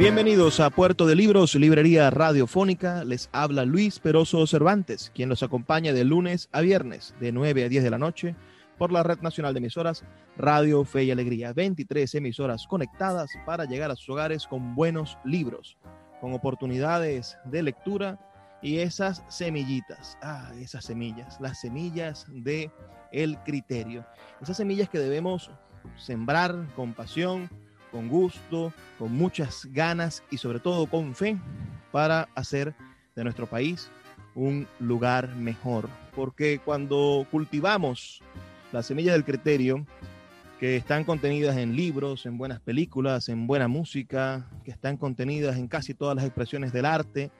Bienvenidos a Puerto de Libros, Librería Radiofónica. Les habla Luis Peroso Cervantes, quien los acompaña de lunes a viernes, de 9 a 10 de la noche, por la Red Nacional de Emisoras Radio Fe y Alegría. 23 emisoras conectadas para llegar a sus hogares con buenos libros, con oportunidades de lectura y esas semillitas, ah, esas semillas, las semillas de el criterio. Esas semillas que debemos sembrar con pasión, con gusto, con muchas ganas y sobre todo con fe para hacer de nuestro país un lugar mejor. Porque cuando cultivamos las semillas del criterio, que están contenidas en libros, en buenas películas, en buena música, que están contenidas en casi todas las expresiones del arte,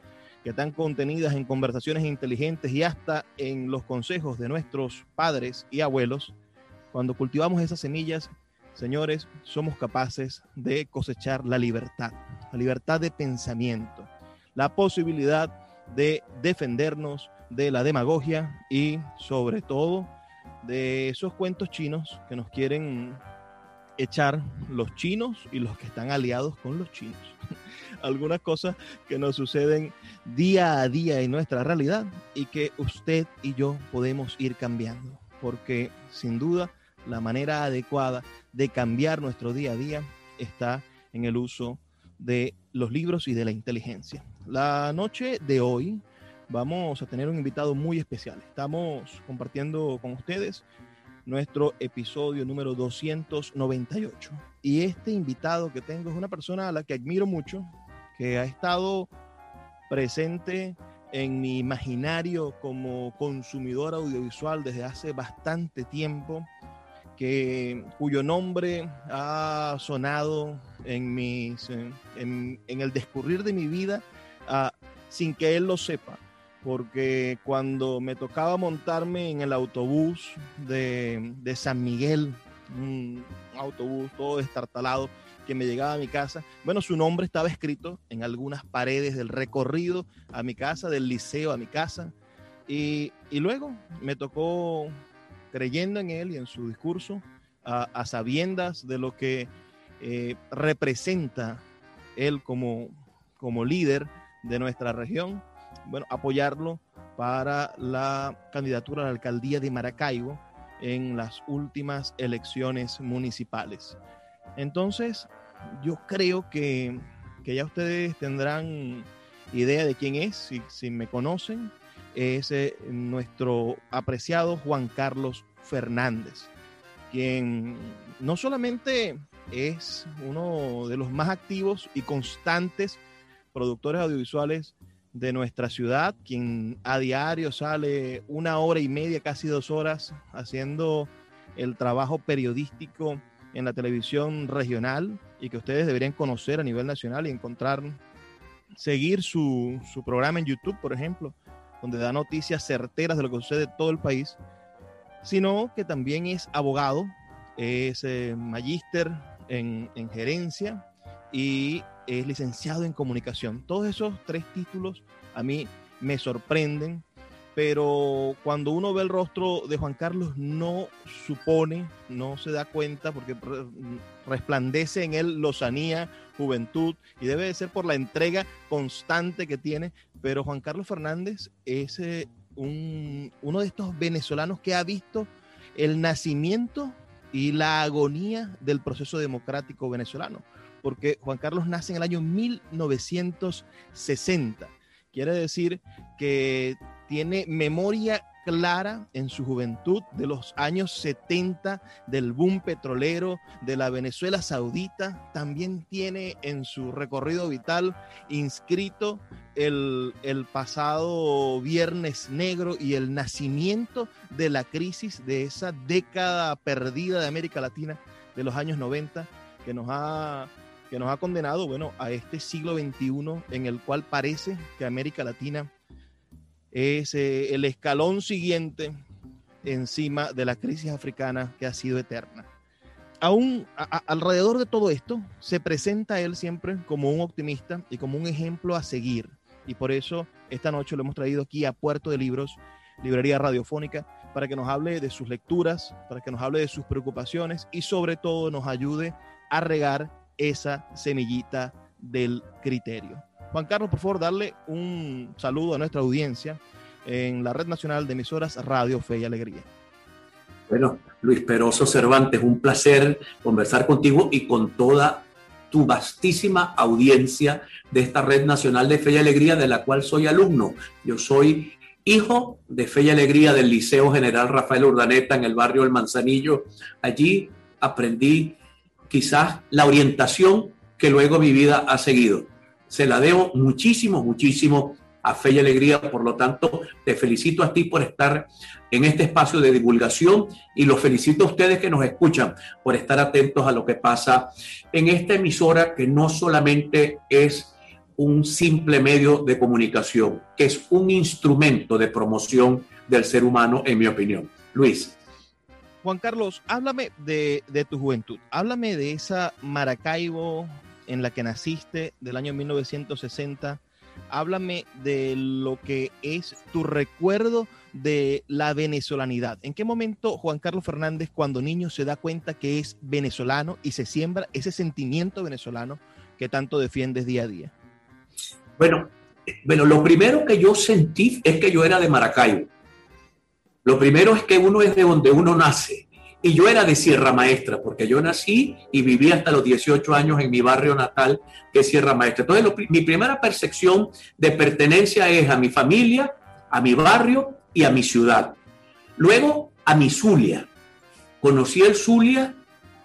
que están contenidas en conversaciones inteligentes y hasta en los consejos de nuestros padres y abuelos, cuando cultivamos esas semillas, señores, somos capaces de cosechar la libertad, la libertad de pensamiento, la posibilidad de defendernos de la demagogia y sobre todo de esos cuentos chinos que nos quieren echar los chinos y los que están aliados con los chinos. Algunas cosas que nos suceden día a día en nuestra realidad y que usted y yo podemos ir cambiando, porque sin duda la manera adecuada de cambiar nuestro día a día está en el uso de los libros y de la inteligencia. La noche de hoy vamos a tener un invitado muy especial. Estamos compartiendo con ustedes nuestro episodio número 298. Y este invitado que tengo es una persona a la que admiro mucho, que ha estado presente en mi imaginario como consumidor audiovisual desde hace bastante tiempo cuyo nombre ha sonado en, mis, en, el descurrir de mi vida ah, sin que él lo sepa. Porque cuando me tocaba montarme en el autobús de, de San Miguel, un autobús todo destartalado que me llegaba a mi casa, bueno, su nombre estaba escrito en algunas paredes del recorrido a mi casa, del liceo a mi casa. Y, y luego me tocó creyendo en él y en su discurso, a, sabiendas de lo que eh, representa él como, como líder de nuestra región, bueno, apoyarlo para la candidatura a la alcaldía de Maracaibo en las últimas elecciones municipales. Entonces, yo creo que, que ya ustedes tendrán idea de quién es, si, si me conocen, es eh, nuestro apreciado Juan Carlos Fernández, quien no solamente es uno de los más activos y constantes productores audiovisuales de nuestra ciudad, quien a diario sale una hora y media, casi dos horas, haciendo el trabajo periodístico en la televisión regional y que ustedes deberían conocer a nivel nacional y encontrar, seguir su, su programa en YouTube, por ejemplo, donde da noticias certeras de lo que sucede en todo el país, sino que también es abogado, es eh, magíster en, en gerencia y es licenciado en comunicación. Todos esos tres títulos a mí me sorprenden, pero cuando uno ve el rostro de Juan Carlos no supone, no se da cuenta, porque resplandece en él lozanía, juventud, y debe de ser por la entrega constante que tiene, pero Juan Carlos Fernández es eh, un, uno de estos venezolanos que ha visto el nacimiento y la agonía del proceso democrático venezolano, porque Juan Carlos nace en el año 1960. Quiere decir que tiene memoria clara en su juventud de los años 70 del boom petrolero de la Venezuela Saudita. También tiene en su recorrido vital inscrito el, el, pasado Viernes Negro y el nacimiento de la crisis de esa década perdida de América Latina de los años 90 que nos ha que nos ha condenado, bueno, a este siglo XXI en el cual parece que América Latina es eh, el escalón siguiente encima de la crisis africana que ha sido eterna. Aún alrededor de todo esto, se presenta él siempre como un optimista y como un ejemplo a seguir. Y por eso esta noche lo hemos traído aquí a Puerto de Libros, Librería Radiofónica, para que nos hable de sus lecturas, para que nos hable de sus preocupaciones y sobre todo nos ayude a regar esa semillita del criterio. Juan Carlos, por favor, darle un saludo a nuestra audiencia en la Red Nacional de Emisoras Radio Fe y Alegría. Bueno, Luis Peroso Cervantes, un placer conversar contigo y con toda tu vastísima audiencia de esta Red Nacional de Fe y Alegría, de la cual soy alumno. Yo soy hijo de Fe y Alegría del Liceo General Rafael Urdaneta en el barrio El Manzanillo. Allí aprendí quizás la orientación que luego mi vida ha seguido se la debo muchísimo, muchísimo a Fe y Alegría. Por lo tanto, te felicito a ti por estar en este espacio de divulgación y los felicito a ustedes que nos escuchan por estar atentos a lo que pasa en esta emisora que no solamente es un simple medio de comunicación, que es un instrumento de promoción del ser humano, en mi opinión. Luis. Juan Carlos, háblame de, de tu juventud, háblame de esa Maracaibo en la que naciste del año 1960. Háblame de lo que es tu recuerdo de la venezolanidad. ¿En qué momento Juan Carlos Fernández, cuando niño, se da cuenta que es venezolano y se siembra ese sentimiento venezolano que tanto defiendes día a día? Bueno, bueno, lo primero que yo sentí es que yo era de Maracaibo. Lo primero es que uno es de donde uno nace. Y yo era de Sierra Maestra, porque yo nací y viví hasta los 18 años en mi barrio natal, que Sierra Maestra. Entonces, mi primera percepción de pertenencia es a mi familia, a mi barrio y a mi ciudad. Luego, a mi Zulia. Conocí el Zulia,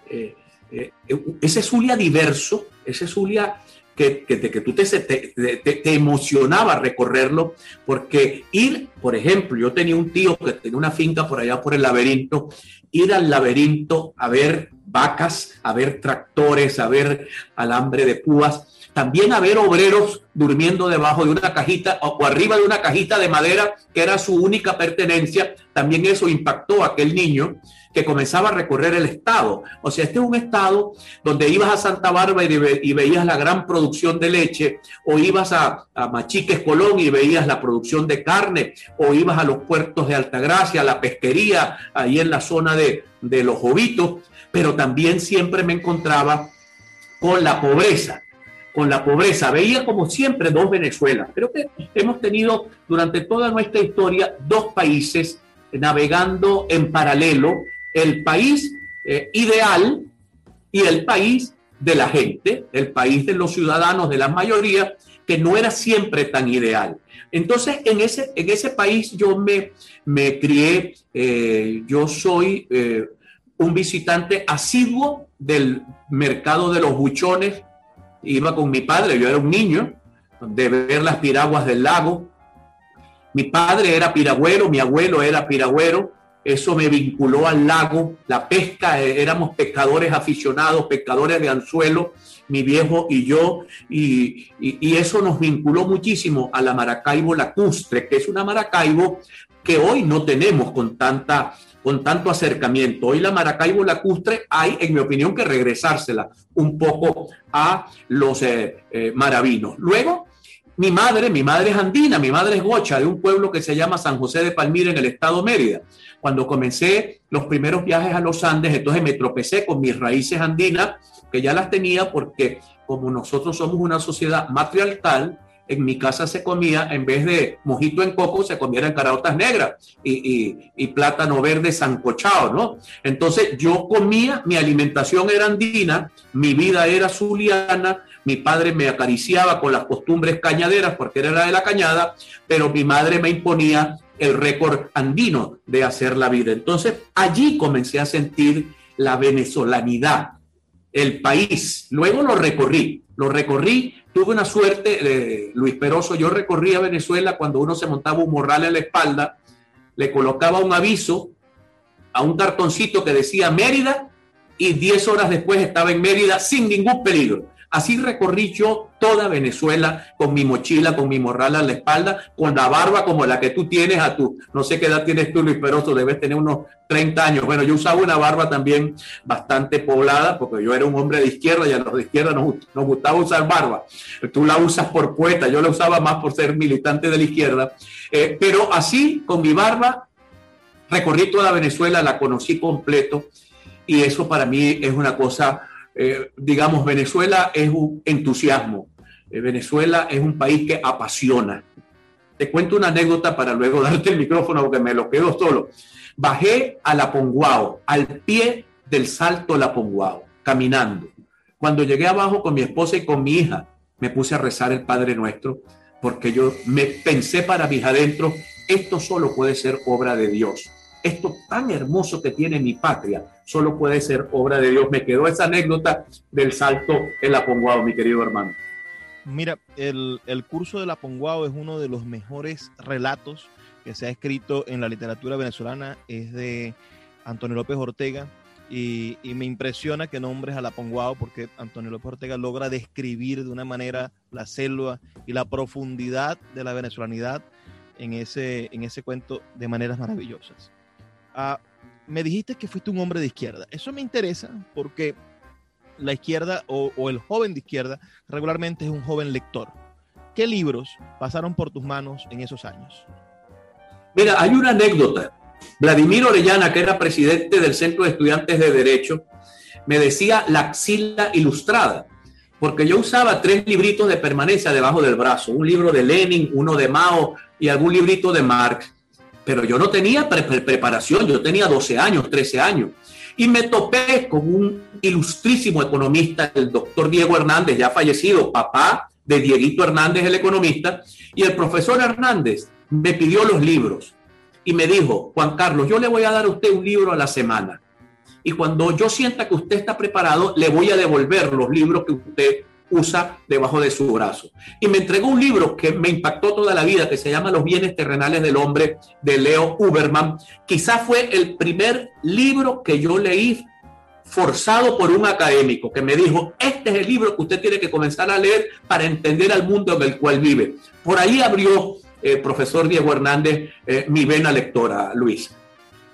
eh, eh, ese Zulia diverso, ese Zulia que, que, tú te, te, emocionaba recorrerlo, porque ir, por ejemplo, yo tenía un tío que tenía una finca por allá por el laberinto, ir al laberinto a ver vacas, a ver tractores, a ver alambre de púas, también a ver obreros durmiendo debajo de una cajita o, arriba de una cajita de madera que era su única pertenencia, también eso impactó a aquel niño que comenzaba a recorrer el estado. O sea, este es un estado donde ibas a Santa Bárbara y, veías la gran producción de leche, o ibas a, Machiques Colón y veías la producción de carne, o ibas a los puertos de Altagracia, a la pesquería, ahí en la zona de, de los Jovitos, pero también siempre me encontraba con la pobreza con la pobreza. Veía como siempre dos Venezuelas. Creo que hemos tenido durante toda nuestra historia dos países navegando en paralelo el país eh, ideal y el país de la gente, el país de los ciudadanos, de la mayoría, que no era siempre tan ideal. Entonces, en ese, en ese país yo me, me crié, eh, yo soy eh, un visitante asiduo del mercado de los buchones, iba con mi padre, yo era un niño, de ver las piraguas del lago. Mi padre era piragüero, mi abuelo era piragüero, eso me vinculó al lago, la pesca, eh, éramos pescadores aficionados, pescadores de anzuelo, mi viejo y yo, y, eso nos vinculó muchísimo a la Maracaibo lacustre, que es una Maracaibo que hoy no tenemos con, tanta, con tanto acercamiento. Hoy la Maracaibo lacustre hay, en mi opinión, que regresársela un poco a los eh, eh, maravinos. Luego, mi madre, mi madre es andina, mi madre es gocha de un pueblo que se llama San José de Palmira en el estado Mérida. Cuando comencé los primeros viajes a los Andes, entonces me tropecé con mis raíces andinas, que ya las tenía porque como nosotros somos una sociedad matriarcal, en mi casa se comía, en vez de mojito en coco, se comieran caraotas negras y, plátano verde sancochado, ¿no? Entonces yo comía, mi alimentación era andina, mi vida era zuliana, mi padre me acariciaba con las costumbres cañaderas porque era de la cañada, pero mi madre me imponía el récord andino de hacer la vida. Entonces allí comencé a sentir la venezolanidad, el país. Luego lo recorrí, lo recorrí, tuve una suerte, Luis Peroso, yo recorrí a Venezuela cuando uno se montaba un morral en la espalda, le colocaba un aviso a un cartoncito que decía Mérida y 10 horas después estaba en Mérida sin ningún peligro. Así recorrí yo toda Venezuela con mi mochila, con mi morral a la espalda, con la barba como la que tú tienes a tu, no sé qué edad tienes tú, Luis Peroso, debes tener unos 30 años. Bueno, yo usaba una barba también bastante poblada, porque yo era un hombre de izquierda y a los de izquierda nos, nos gustaba usar barba. Tú la usas por poeta, yo la usaba más por ser militante de la izquierda. Eh, pero así, con mi barba, recorrí toda Venezuela, la conocí completo y eso para mí es una cosa eh, digamos, Venezuela es un entusiasmo. Eh, Venezuela es un país que apasiona. Te cuento una anécdota para luego darte el micrófono porque me lo quedo solo. Bajé a La Ponguao, al pie del salto La Ponguao, caminando. Cuando llegué abajo con mi esposa y con mi hija, me puse a rezar el Padre Nuestro porque yo me pensé para mis adentros, esto solo puede ser obra de Dios esto tan hermoso que tiene mi patria solo puede ser obra de Dios. Me quedó esa anécdota del salto en la Ponguao, mi querido hermano. Mira, el, curso de la Ponguao es uno de los mejores relatos que se ha escrito en la literatura venezolana. Es de Antonio López Ortega. Y, y, me impresiona que nombres a la Ponguao porque Antonio López Ortega logra describir de una manera la selva y la profundidad de la venezolanidad en ese, en ese cuento de maneras maravillosas. Ah, me dijiste que fuiste un hombre de izquierda. Eso me interesa porque la izquierda o, el joven de izquierda regularmente es un joven lector. ¿Qué libros pasaron por tus manos en esos años? Mira, hay una anécdota. Vladimir Orellana, que era presidente del Centro de Estudiantes de Derecho, me decía la axila ilustrada, porque yo usaba tres libritos de permanencia debajo del brazo, un libro de Lenin, uno de Mao y algún librito de Marx pero yo no tenía preparación, yo tenía 12 años, 13 años. Y me topé con un ilustrísimo economista, el doctor Diego Hernández, ya fallecido, papá de Dieguito Hernández, el economista, y el profesor Hernández me pidió los libros y me dijo, Juan Carlos, yo le voy a dar a usted un libro a la semana. Y cuando yo sienta que usted está preparado, le voy a devolver los libros que usted usa debajo de su brazo. Y me entregó un libro que me impactó toda la vida, que se llama Los bienes terrenales del hombre, de Leo Uberman. Quizás fue el primer libro que yo leí forzado por un académico que me dijo, este es el libro que usted tiene que comenzar a leer para entender al mundo en el cual vive. Por ahí abrió el profesor Diego Hernández eh, mi vena lectora, Luis.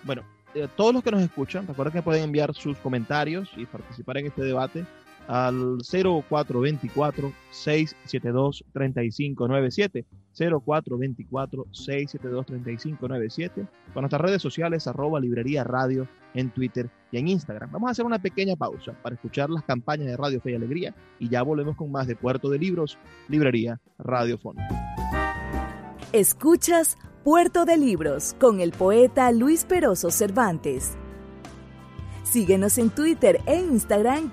Bueno, eh, todos los que nos escuchan, recuerden que pueden enviar sus comentarios y participar en este debate al 0424-672-3597. 0424-672-3597. Con nuestras redes sociales, arroba librería radio en Twitter y en Instagram. Vamos a hacer una pequeña pausa para escuchar las campañas de Radio Fe y Alegría y ya volvemos con más de Puerto de Libros, Librería Radiofónica. Escuchas Puerto de Libros con el poeta Luis Peroso Cervantes. Síguenos en Twitter e Instagram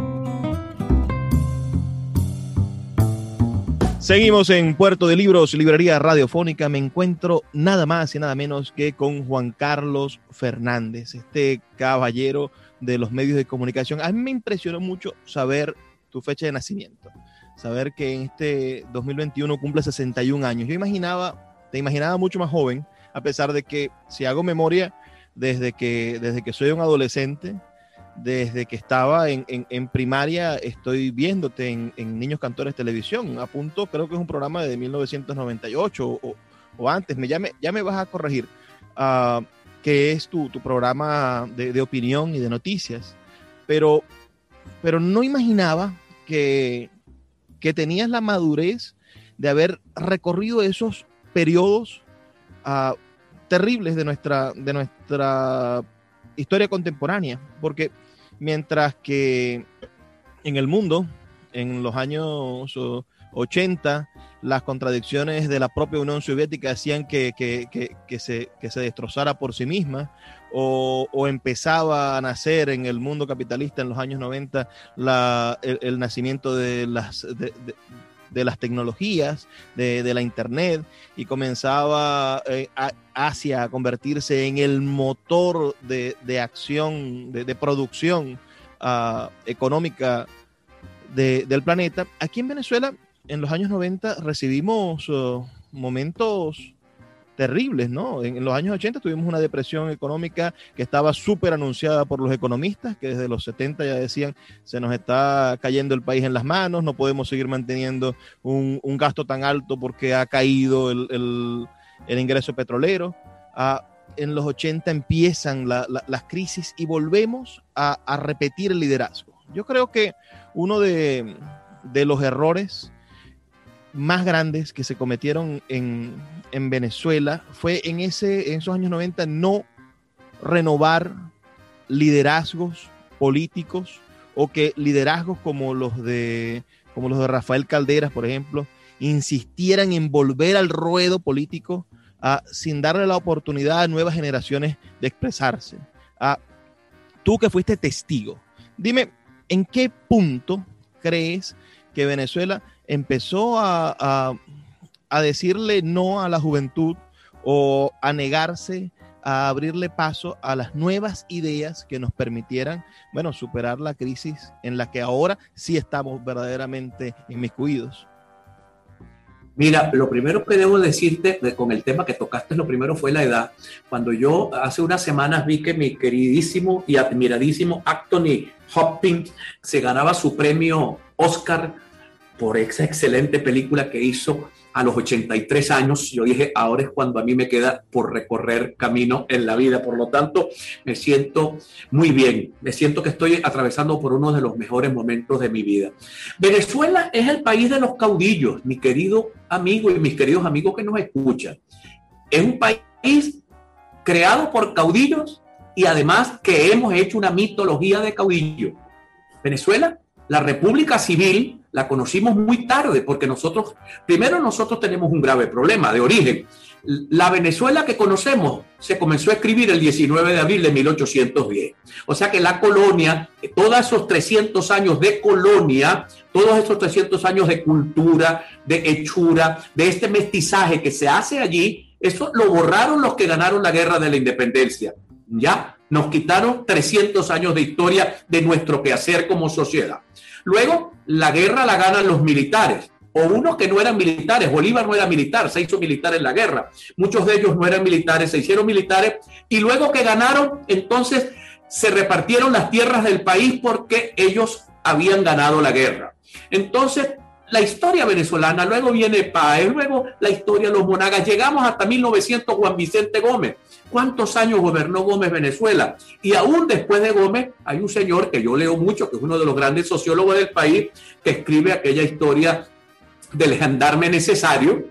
Seguimos en Puerto de Libros, Librería Radiofónica. Me encuentro nada más y nada menos que con Juan Carlos Fernández, este caballero de los medios de comunicación. A mí me impresionó mucho saber tu fecha de nacimiento, saber que en este 2021 cumple 61 años. Yo imaginaba, te imaginaba mucho más joven, a pesar de que si hago memoria, desde que, desde que soy un adolescente, desde que estaba en, primaria estoy viéndote en, Niños Cantores Televisión. A punto, creo que es un programa de 1998 o, antes. Me, ya, me, ya me vas a corregir. Uh, que es tu, programa de, opinión y de noticias. Pero, pero no imaginaba que, que tenías la madurez de haber recorrido esos periodos uh, terribles de nuestra, de nuestra historia contemporánea, porque mientras que en el mundo, en los años 80, las contradicciones de la propia Unión Soviética hacían que, que, que, se, se, destrozara por sí misma, o, o, empezaba a nacer en el mundo capitalista en los años 90 la, el, nacimiento de las, de las tecnologías, de, de, la Internet, y comenzaba eh, a, Asia a convertirse en el motor de, de acción, de, producción uh, económica del planeta. Aquí en Venezuela, en los años 90, recibimos uh, momentos terribles, ¿no? En, los años 80 tuvimos una depresión económica que estaba súper anunciada por los economistas, que desde los 70 ya decían, se nos está cayendo el país en las manos, no podemos seguir manteniendo un, gasto tan alto porque ha caído el, ingreso petrolero. Ah, en los 80 empiezan la, la, las crisis y volvemos a, repetir el liderazgo. Yo creo que uno de los errores más grandes que se cometieron en, en Venezuela fue en, ese, en esos años 90 no renovar liderazgos políticos o que liderazgos como los de, como los de Rafael Calderas, por ejemplo, insistieran en volver al ruedo político uh, sin darle la oportunidad a nuevas generaciones de expresarse. Uh, tú que fuiste testigo, dime, ¿en qué punto crees que Venezuela empezó a, a, decirle no a la juventud o a negarse a abrirle paso a las nuevas ideas que nos permitieran, bueno, superar la crisis en la que ahora sí estamos verdaderamente inmiscuidos. Mira, lo primero que debo decirte de, con el tema que tocaste, lo primero fue la edad. Cuando yo hace unas semanas vi que mi queridísimo y admiradísimo Anthony Hopkins se ganaba su premio Oscar por esa excelente película que hizo a los 83 años. Yo dije, ahora es cuando a mí me queda por recorrer camino en la vida. Por lo tanto, me siento muy bien. Me siento que estoy atravesando por uno de los mejores momentos de mi vida. Venezuela es el país de los caudillos, mi querido amigo y mis queridos amigos que nos escuchan. Es un país creado por caudillos y además que hemos hecho una mitología de caudillos. Venezuela, la República Civil, la conocimos muy tarde porque nosotros, primero nosotros tenemos un grave problema de origen. La Venezuela que conocemos se comenzó a escribir el 19 de abril de 1810. O sea que la colonia, todos esos 300 años de colonia, todos esos 300 años de cultura, de hechura, de este mestizaje que se hace allí, eso lo borraron los que ganaron la guerra de la independencia. Ya nos quitaron 300 años de historia de nuestro quehacer como sociedad. Luego, la guerra la ganan los militares, o unos que no eran militares. Bolívar no era militar, se hizo militar en la guerra. Muchos de ellos no eran militares, se hicieron militares. Y luego que ganaron, entonces se repartieron las tierras del país porque ellos habían ganado la guerra. Entonces, la historia venezolana, luego viene Páez, luego la historia de los monagas, llegamos hasta 1900 Juan Vicente Gómez. ¿Cuántos años gobernó Gómez Venezuela? Y aún después de Gómez hay un señor que yo leo mucho, que es uno de los grandes sociólogos del país, que escribe aquella historia del gendarme necesario,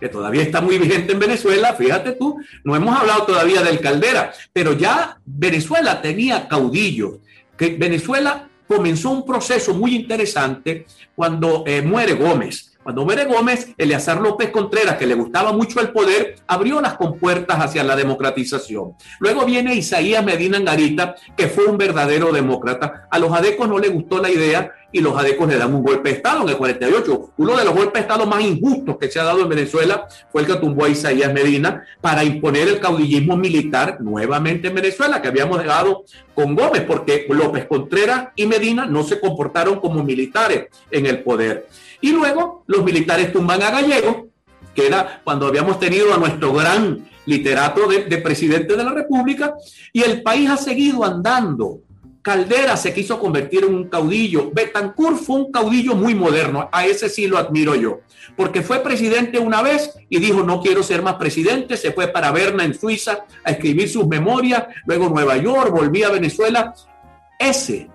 que todavía está muy vigente en Venezuela, fíjate tú, no hemos hablado todavía del Caldera, pero ya Venezuela tenía caudillos, que Venezuela comenzó un proceso muy interesante cuando eh, muere Gómez. Cuando muere Gómez, Eleazar López Contreras, que le gustaba mucho el poder, abrió las compuertas hacia la democratización. Luego viene Isaías Medina Angarita, que fue un verdadero demócrata. A los adecos no le gustó la idea y los adecos le dan un golpe de Estado en el 48. Uno de los golpes de Estado más injustos que se ha dado en Venezuela fue el que tumbó a Isaías Medina para imponer el caudillismo militar nuevamente en Venezuela, que habíamos dejado con Gómez, porque López Contreras y Medina no se comportaron como militares en el poder. Y luego los militares tumban a Gallego, que era cuando habíamos tenido a nuestro gran literato de, de presidente de la República, y el país ha seguido andando Caldera se quiso convertir en un caudillo. Betancourt fue un caudillo muy moderno. A ese sí lo admiro yo. Porque fue presidente una vez y dijo, no quiero ser más presidente. Se fue para Berna, en Suiza, a escribir sus memorias. Luego Nueva York, volvía a Venezuela. Ese,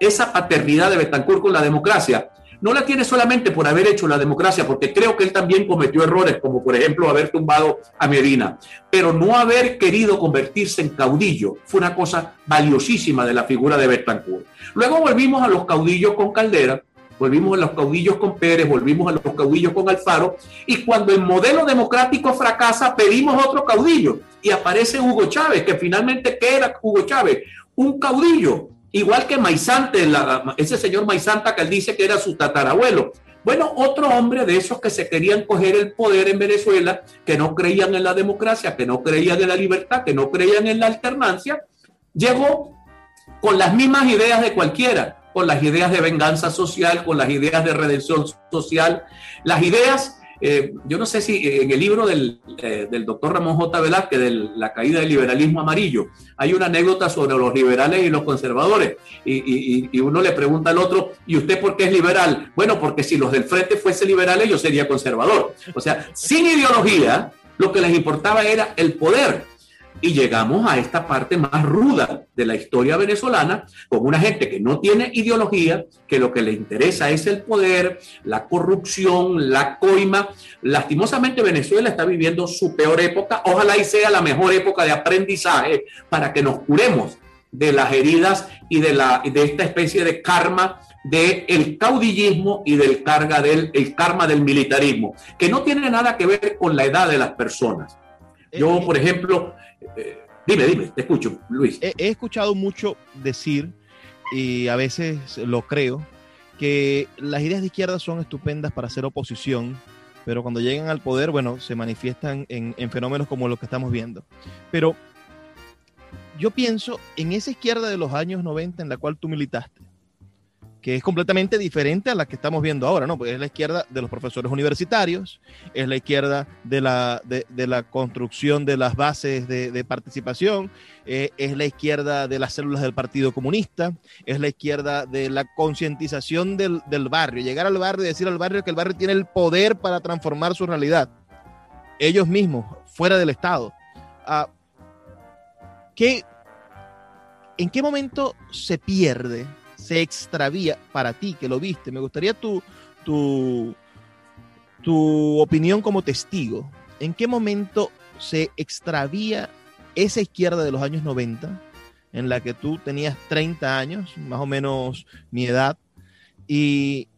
esa paternidad de Betancourt con la democracia no la tiene solamente por haber hecho la democracia, porque creo que él también cometió errores, como por ejemplo haber tumbado a Medina, pero no haber querido convertirse en caudillo fue una cosa valiosísima de la figura de Betancourt. Luego volvimos a los caudillos con Caldera, volvimos a los caudillos con Pérez, volvimos a los caudillos con Alfaro, y cuando el modelo democrático fracasa, pedimos otro caudillo, y aparece Hugo Chávez, que finalmente, ¿qué era Hugo Chávez? Un caudillo, igual que Maizante, ese señor Maizanta que él dice que era su tatarabuelo. Bueno, otro hombre de esos que se querían coger el poder en Venezuela, que no creían en la democracia, que no creían en la libertad, que no creían en la alternancia, llegó con las mismas ideas de cualquiera, con las ideas de venganza social, con las ideas de redención social, las ideas, eh, yo no sé si en el libro del, eh, del doctor Ramón J. Velázquez, de La caída del liberalismo amarillo, hay una anécdota sobre los liberales y los conservadores, y, y, uno le pregunta al otro, ¿y usted por qué es liberal? Bueno, porque si los del frente fuese liberales, yo sería conservador. O sea, sin ideología, lo que les importaba era el poder y llegamos a esta parte más ruda de la historia venezolana, con una gente que no tiene ideología, que lo que le interesa es el poder, la corrupción, la coima. Lastimosamente Venezuela está viviendo su peor época, ojalá y sea la mejor época de aprendizaje para que nos curemos de las heridas y de, esta especie de karma del el caudillismo y del carga karma del militarismo, que no tiene nada que ver con la edad de las personas. Yo, eh, por ejemplo, eh, dime, dime, te escucho, Luis. He, escuchado mucho decir, y a veces lo creo, que las ideas de izquierda son estupendas para hacer oposición, pero cuando llegan al poder, bueno, se manifiestan en, en fenómenos como los que estamos viendo. Pero yo pienso en esa izquierda de los años 90 en la cual tú militaste que es completamente diferente a la que estamos viendo ahora, ¿no? Porque es la izquierda de los profesores universitarios, es la izquierda de la, de, la construcción de las bases de, participación, eh, es la izquierda de las células del Partido Comunista, es la izquierda de la concientización del, barrio, llegar al barrio y decir al barrio que el barrio tiene el poder para transformar su realidad, ellos mismos, fuera del Estado. Ah, ¿qué, ¿En qué momento se pierde? Se extravía para ti que lo viste. Me gustaría tu, tu, tu opinión como testigo. ¿En qué momento se extravía esa izquierda de los años 90, en la que tú tenías 30 años, más o menos mi edad, y,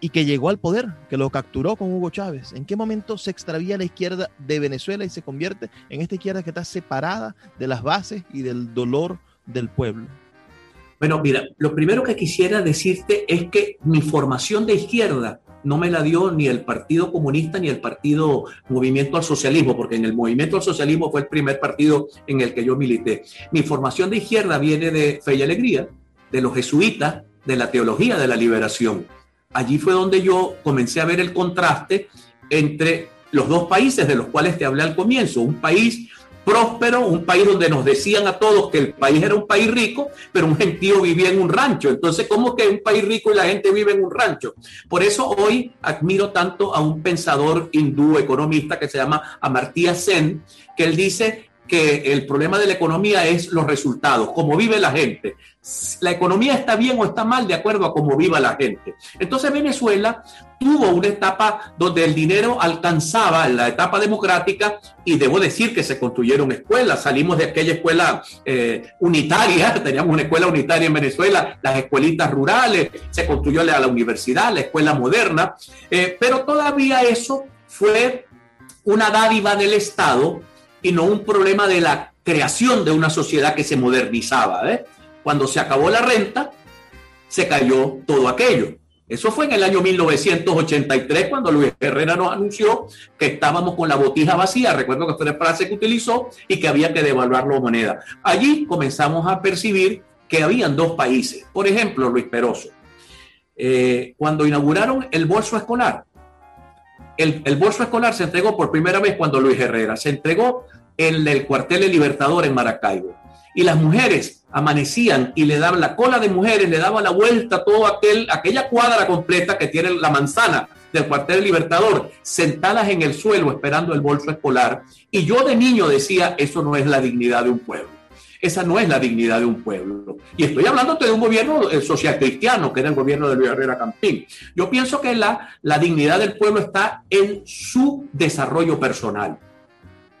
y que llegó al poder, que lo capturó con Hugo Chávez. ¿En qué momento se extravía la izquierda de Venezuela y se convierte en esta izquierda que está separada de las bases y del dolor del pueblo? Bueno, mira, lo primero que quisiera decirte es que mi formación de izquierda no me la dio ni el Partido Comunista ni el Partido Movimiento al Socialismo, porque en el Movimiento al Socialismo fue el primer partido en el que yo milité. Mi formación de izquierda viene de Fe y Alegría, de los jesuitas, de la teología de la liberación. Allí fue donde yo comencé a ver el contraste entre los dos países de los cuales te hablé al comienzo, un país próspero, un país donde nos decían a todos que el país era un país rico, pero un gentío vivía en un rancho. Entonces, ¿cómo que un país rico y la gente vive en un rancho? Por eso hoy admiro tanto a un pensador hindú economista que se llama Amartya Sen, que él dice que el problema de la economía es los resultados, cómo vive la gente. La economía está bien o está mal de acuerdo a cómo viva la gente. Entonces Venezuela tuvo una etapa donde el dinero alcanzaba la etapa democrática y debo decir que se construyeron escuelas. Salimos de aquella escuela eh, unitaria, teníamos una escuela unitaria en Venezuela, las escuelitas rurales, se construyó la, la universidad, la escuela moderna, eh, pero todavía eso fue una dádiva del Estado y no un problema de la creación de una sociedad que se modernizaba. ¿eh? Cuando se acabó la renta, se cayó todo aquello. Eso fue en el año 1983 cuando Luis Herrera nos anunció que estábamos con la botija vacía. Recuerdo que fue la frase que utilizó y que había que devaluar la moneda. Allí comenzamos a percibir que habían dos países. Por ejemplo, Luis Peroso. Eh, cuando inauguraron el bolso escolar, el, bolso escolar se entregó por primera vez cuando Luis Herrera se entregó en el cuartel de Libertador en Maracaibo. Y las mujeres amanecían y le daban la cola de mujeres, le daba la vuelta a toda aquel, aquella cuadra completa que tiene la manzana del cuartel Libertador, sentadas en el suelo esperando el bolso escolar. Y yo de niño decía, eso no es la dignidad de un pueblo. Esa no es la dignidad de un pueblo. Y estoy hablando de un gobierno eh, social cristiano, que era el gobierno de Luis Herrera Campín. Yo pienso que la, la dignidad del pueblo está en su desarrollo personal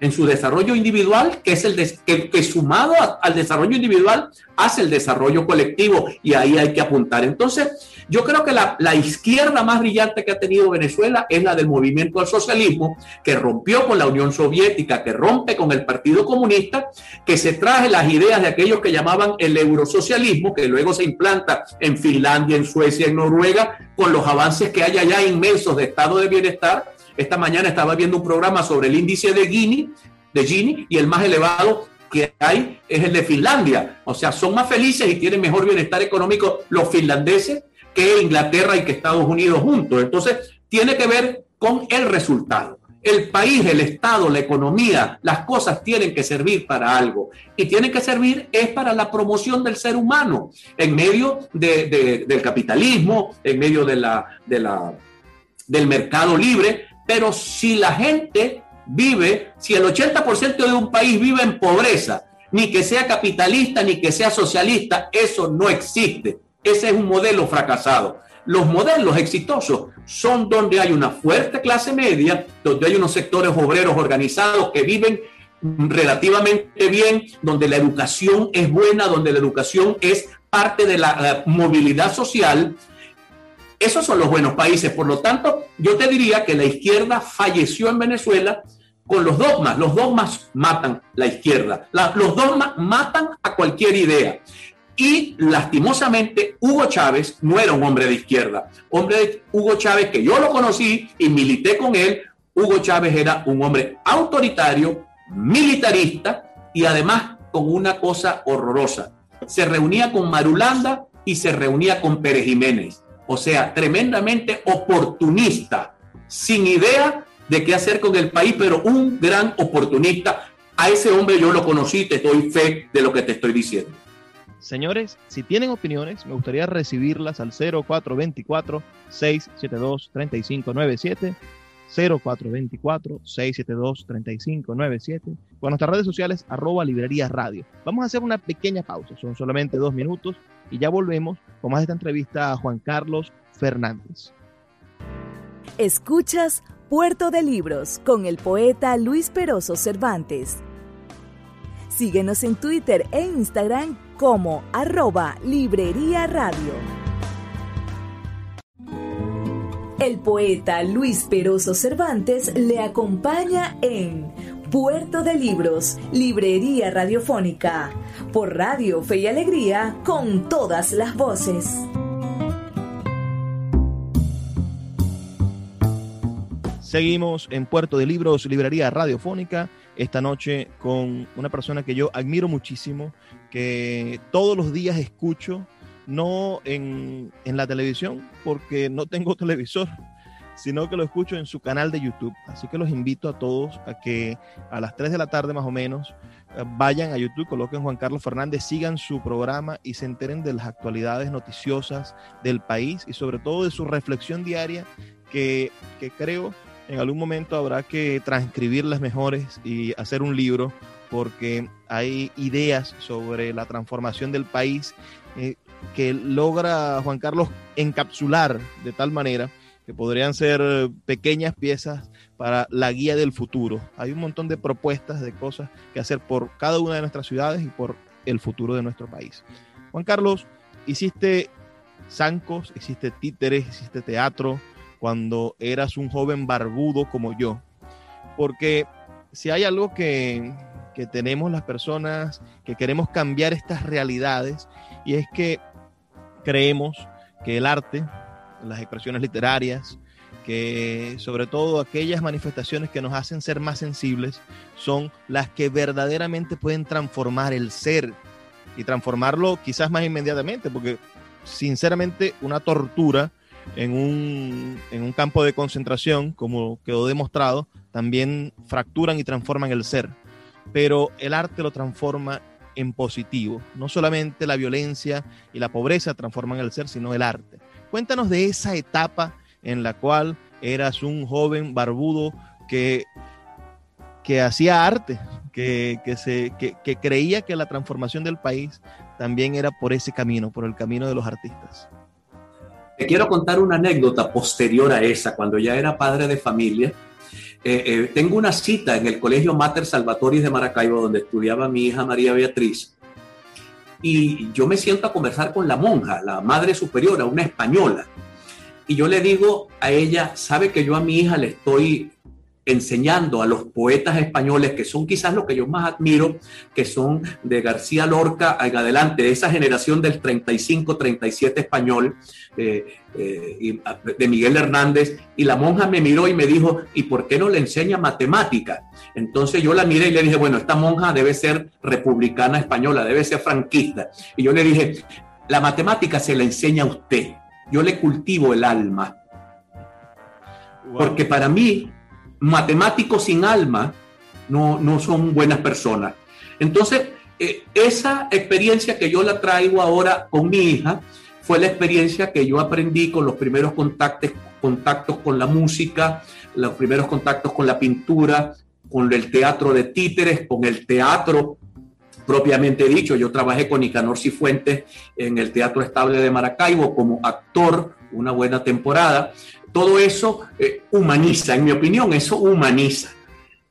en su desarrollo individual, que es el que, sumado al desarrollo individual hace el desarrollo colectivo y ahí hay que apuntar. Entonces, yo creo que la, la, izquierda más brillante que ha tenido Venezuela es la del movimiento al socialismo, que rompió con la Unión Soviética, que rompe con el Partido Comunista, que se traje las ideas de aquellos que llamaban el eurosocialismo, que luego se implanta en Finlandia, en Suecia, en Noruega, con los avances que hay allá inmensos de estado de bienestar esta mañana estaba viendo un programa sobre el índice de Gini, de Gini, y el más elevado que hay es el de Finlandia. O sea, son más felices y tienen mejor bienestar económico los finlandeses que Inglaterra y que Estados Unidos juntos. Entonces, tiene que ver con el resultado. El país, el Estado, la economía, las cosas tienen que servir para algo. Y tienen que servir es para la promoción del ser humano en medio del capitalismo, en medio de la, de la, del mercado libre, pero si la gente vive, si el 80% de un país vive en pobreza, ni que sea capitalista, ni que sea socialista, eso no existe. Ese es un modelo fracasado. Los modelos exitosos son donde hay una fuerte clase media, donde hay unos sectores obreros organizados que viven relativamente bien, donde la educación es buena, donde la educación es parte de la, movilidad social esos son los buenos países. Por lo tanto, yo te diría que la izquierda falleció en Venezuela con los dogmas. Los dogmas matan la izquierda. los dogmas matan a cualquier idea. Y lastimosamente, Hugo Chávez no era un hombre de izquierda. Hombre de Hugo Chávez, que yo lo conocí y milité con él, Hugo Chávez era un hombre autoritario, militarista y además con una cosa horrorosa. Se reunía con Marulanda y se reunía con Pérez Jiménez o sea, tremendamente oportunista, sin idea de qué hacer con el país, pero un gran oportunista. A ese hombre yo lo conocí, te doy fe de lo que te estoy diciendo. Señores, si tienen opiniones, me gustaría recibirlas al 0424-672-3597, 0424-672-3597, con nuestras redes sociales, arroba librería radio. Vamos a hacer una pequeña pausa, son solamente dos minutos, y ya volvemos con más de esta entrevista a Juan Carlos Fernández. Escuchas Puerto de Libros con el poeta Luis Peroso Cervantes. Síguenos en Twitter e Instagram como arroba Librería Radio. El poeta Luis Peroso Cervantes le acompaña en Puerto de Libros, Librería Radiofónica, por Radio Fe y Alegría, con todas las voces. Seguimos en Puerto de Libros, Librería Radiofónica, esta noche con una persona que yo admiro muchísimo, que todos los días escucho, no en, en la televisión, porque no tengo televisor, sino que lo escucho en su canal de YouTube. Así que los invito a todos a que a las 3 de la tarde más o menos eh, vayan a YouTube, coloquen Juan Carlos Fernández, sigan su programa y se enteren de las actualidades noticiosas del país y sobre todo de su reflexión diaria que, que creo en algún momento habrá que transcribirlas mejores y hacer un libro porque hay ideas sobre la transformación del país eh, que logra Juan Carlos encapsular de tal manera que podrían ser pequeñas piezas para la guía del futuro. Hay un montón de propuestas de cosas que hacer por cada una de nuestras ciudades y por el futuro de nuestro país. Juan Carlos, hiciste zancos, hiciste títeres, hiciste teatro cuando eras un joven barbudo como yo. Porque si hay algo que, que tenemos las personas que queremos cambiar estas realidades y es que creemos que el arte las expresiones literarias, que sobre todo aquellas manifestaciones que nos hacen ser más sensibles son las que verdaderamente pueden transformar el ser y transformarlo quizás más inmediatamente, porque sinceramente una tortura en un, en un campo de concentración, como quedó demostrado, también fracturan y transforman el ser. Pero el arte lo transforma en positivo. No solamente la violencia y la pobreza transforman el ser, sino el arte. Cuéntanos de esa etapa en la cual eras un joven barbudo que, que hacía arte, que, se, que creía que la transformación del país también era por ese camino, por el camino de los artistas. Te quiero contar una anécdota posterior a esa, cuando ya era padre de familia. Eh, eh, tengo una cita en el Colegio Mater Salvatoris de Maracaibo, donde estudiaba mi hija María Beatriz, y yo me siento a conversar con la monja, la madre superiora, una española, y yo le digo a ella, sabe que yo a mi hija le estoy enseñando a los poetas españoles, que son quizás los que yo más admiro, que son de García Lorca en adelante, de esa generación del 35-37 español, eh, eh, de Miguel Hernández, y la monja me miró y me dijo, ¿y por qué no le enseña matemática? Entonces yo la miré y le dije, bueno, esta monja debe ser republicana española, debe ser franquista. Y yo le dije, la matemática se la enseña a usted, yo le cultivo el alma. Porque para mí matemáticos sin alma no, no son buenas personas. Entonces, eh, esa experiencia que yo la traigo ahora con mi hija fue la experiencia que yo aprendí con los primeros contactos, contactos con la música, los primeros contactos con la pintura, con el teatro de títeres, con el teatro propiamente dicho. Yo trabajé con Nicanor Cifuentes en el Teatro Estable de Maracaibo como actor una buena temporada todo eso eh, humaniza, en mi opinión, eso humaniza.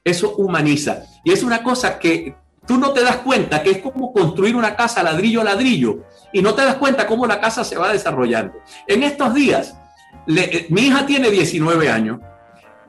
Eso humaniza. Y es una cosa que tú no te das cuenta que es como construir una casa ladrillo a ladrillo y no te das cuenta cómo la casa se va desarrollando. En estos días, eh, mi hija tiene 19 años.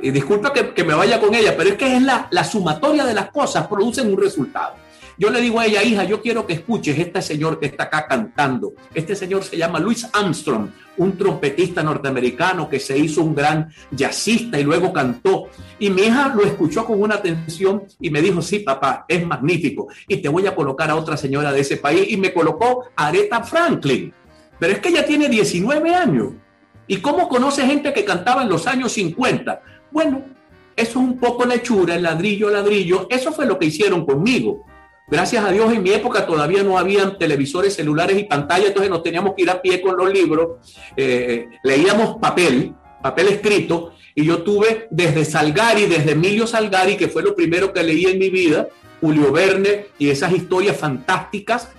Y disculpa que, me vaya con ella, pero es que es la, la sumatoria de las cosas producen un resultado. Yo le digo a ella, hija, yo quiero que escuches este señor que está acá cantando. Este señor se llama Louis Armstrong, un trompetista norteamericano que se hizo un gran jazzista y luego cantó. Y mi hija lo escuchó con una atención y me dijo, sí, papá, es magnífico. Y te voy a colocar a otra señora de ese país. Y me colocó Aretha Franklin. Pero es que ella tiene 19 años. ¿Y cómo conoce gente que cantaba en los años 50? Bueno, eso es un poco lechura, el ladrillo, ladrillo. Eso fue lo que hicieron conmigo. Gracias a Dios en mi época todavía no habían televisores, celulares y pantallas, entonces nos teníamos que ir a pie con los libros. Eh, leíamos papel, papel escrito, y yo tuve desde Salgari, desde Emilio Salgari, que fue lo primero que leí en mi vida, Julio Verne y esas historias fantásticas,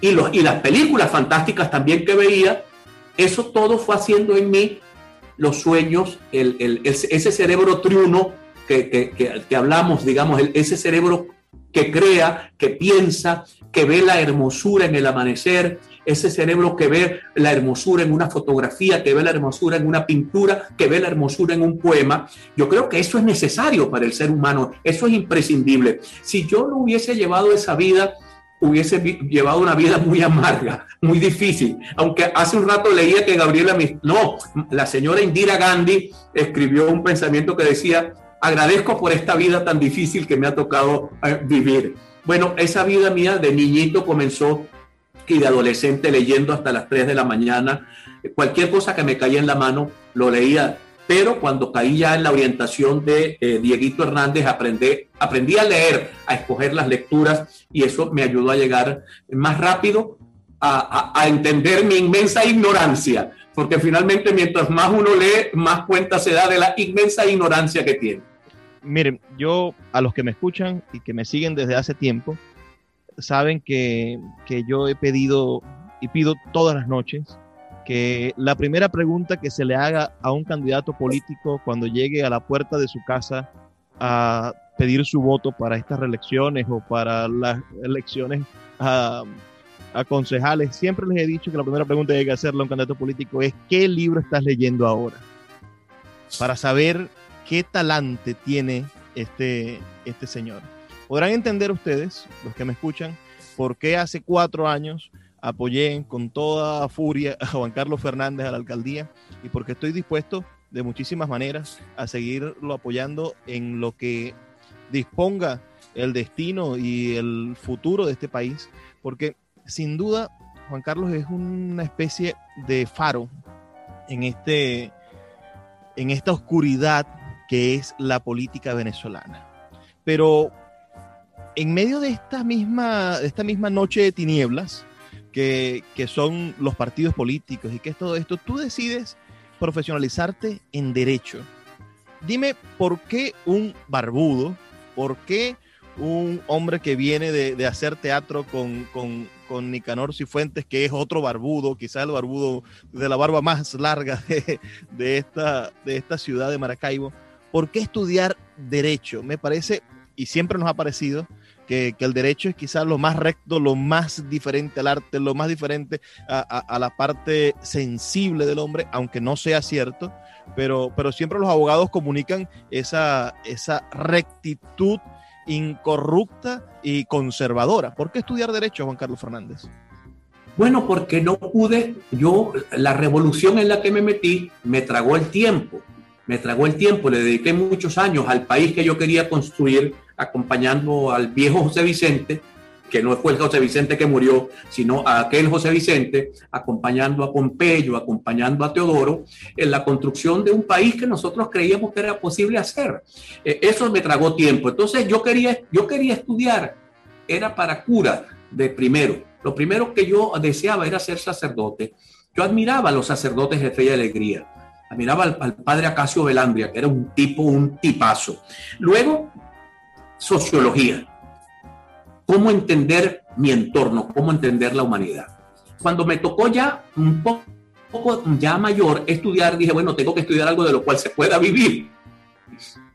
y, las películas fantásticas también que veía, eso todo fue haciendo en mí los sueños, ese cerebro triuno que, hablamos, digamos, ese cerebro que crea, que piensa, que ve la hermosura en el amanecer, ese cerebro que ve la hermosura en una fotografía, que ve la hermosura en una pintura, que ve la hermosura en un poema. Yo creo que eso es necesario para el ser humano, eso es imprescindible. Si yo no hubiese llevado esa vida, hubiese llevado una vida muy amarga, muy difícil. Aunque hace un rato leía que Gabriela, no, la señora Indira Gandhi escribió un pensamiento que decía, agradezco por esta vida tan difícil que me ha tocado eh, vivir. Bueno, esa vida mía de niñito comenzó y de adolescente leyendo hasta las 3 de la mañana. Cualquier cosa que me caía en la mano lo leía, pero cuando caí ya en la orientación de eh, Dieguito Hernández aprendí, aprendí a leer, a escoger las lecturas y eso me ayudó a llegar más rápido a, entender mi inmensa ignorancia, porque finalmente mientras más uno lee, más cuenta se da de la inmensa ignorancia que tiene. Miren, yo a los que me escuchan y que me siguen desde hace tiempo, saben que, yo he pedido y pido todas las noches que la primera pregunta que se le haga a un candidato político cuando llegue a la puerta de su casa a pedir su voto para estas reelecciones o para las elecciones a, a, siempre les he dicho que la primera pregunta que hay que hacerle a un candidato político es ¿qué libro estás leyendo ahora? Para saber qué talante tiene este, este señor. Podrán entender ustedes, los que me escuchan, por qué hace cuatro años apoyé con toda furia a Juan Carlos Fernández a la alcaldía y porque estoy dispuesto de muchísimas maneras a seguirlo apoyando en lo que disponga el destino y el futuro de este país, porque sin duda Juan Carlos es una especie de faro en, este, en esta oscuridad que es la política venezolana. Pero en medio de esta misma, esta misma noche de tinieblas, que, que, son los partidos políticos y que es todo esto, tú decides profesionalizarte en derecho. Dime por qué un barbudo, por qué un hombre que viene de, hacer teatro con, con, con, Nicanor Cifuentes, que es otro barbudo, quizás el barbudo de la barba más larga de, esta, de esta ciudad de Maracaibo. ¿Por qué estudiar derecho? Me parece, y siempre nos ha parecido, que, el derecho es quizás lo más recto, lo más diferente al arte, lo más diferente a, la parte sensible del hombre, aunque no sea cierto, pero, pero siempre los abogados comunican esa, esa rectitud incorrupta y conservadora. ¿Por qué estudiar derecho, Juan Carlos Fernández? Bueno, porque no pude, yo, la revolución en la que me metí me tragó el tiempo, me tragó el tiempo, le dediqué muchos años al país que yo quería construir acompañando al viejo José Vicente, que no fue el José Vicente que murió, sino a aquel José Vicente, acompañando a Pompeyo, acompañando a Teodoro, en la construcción de un país que nosotros creíamos que era posible hacer. Eh, eso me tragó tiempo. Entonces yo quería, yo quería estudiar, era para cura de primero. Lo primero que yo deseaba era ser sacerdote. Yo admiraba a los sacerdotes de fe y alegría. Admiraba al, al padre Acacio Velandria, que era un tipo, un tipazo. Luego sociología. Cómo entender mi entorno, cómo entender la humanidad. Cuando me tocó ya un poco, ya mayor estudiar, dije, bueno, tengo que estudiar algo de lo cual se pueda vivir.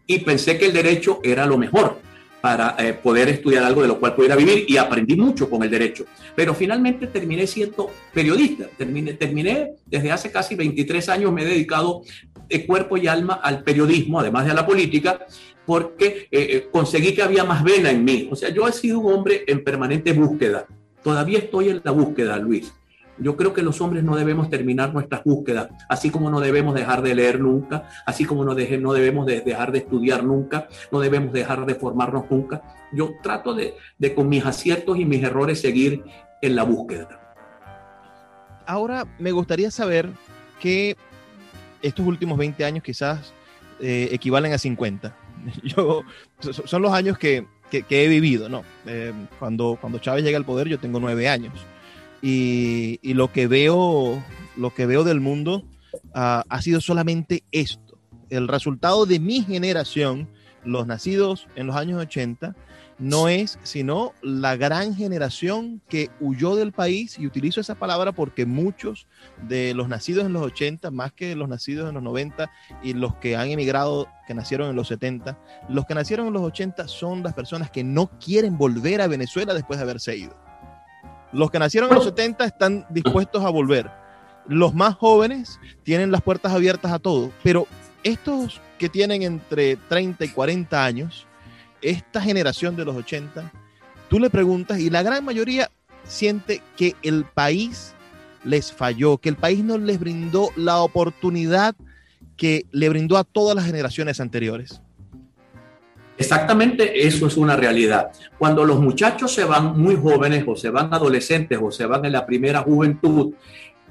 Y pensé que el derecho era lo mejor para eh, poder estudiar algo de lo cual pudiera vivir y aprendí mucho con el derecho. Pero finalmente terminé siendo periodista. Terminé, terminé desde hace casi 23 años, me he dedicado de cuerpo y alma al periodismo, además de a la política, porque eh, eh, conseguí que había más vena en mí. O sea, yo he sido un hombre en permanente búsqueda. Todavía estoy en la búsqueda, Luis. Yo creo que los hombres no debemos terminar nuestras búsquedas, así como no debemos dejar de leer nunca, así como no, no debemos de dejar de estudiar nunca, no debemos dejar de formarnos nunca. Yo trato de, de con mis aciertos y mis errores seguir en la búsqueda. Ahora me gustaría saber que estos últimos 20 años quizás eh, equivalen a 50. yo, son los años que, he vivido, ¿no? Eh, cuando, cuando Chávez llega al poder yo tengo nueve años y, lo que veo, lo que veo del mundo ah, ha sido solamente esto, el resultado de mi generación, los nacidos en los años 80, no es sino la gran generación que huyó del país, y utilizo esa palabra porque muchos de los nacidos en los 80, más que los nacidos en los 90 y los que han emigrado, que nacieron en los 70, los que nacieron en los 80 son las personas que no quieren volver a Venezuela después de haberse ido. Los que nacieron en los 70 están dispuestos a volver. Los más jóvenes tienen las puertas abiertas a todo, pero estos que tienen entre 30 y 40 años, esta generación de los 80, tú le preguntas y la gran mayoría siente que el país les falló, que el país no les brindó la oportunidad que le brindó a todas las generaciones anteriores. Exactamente eso es una realidad. Cuando los muchachos se van muy jóvenes o se van adolescentes o se van en la primera juventud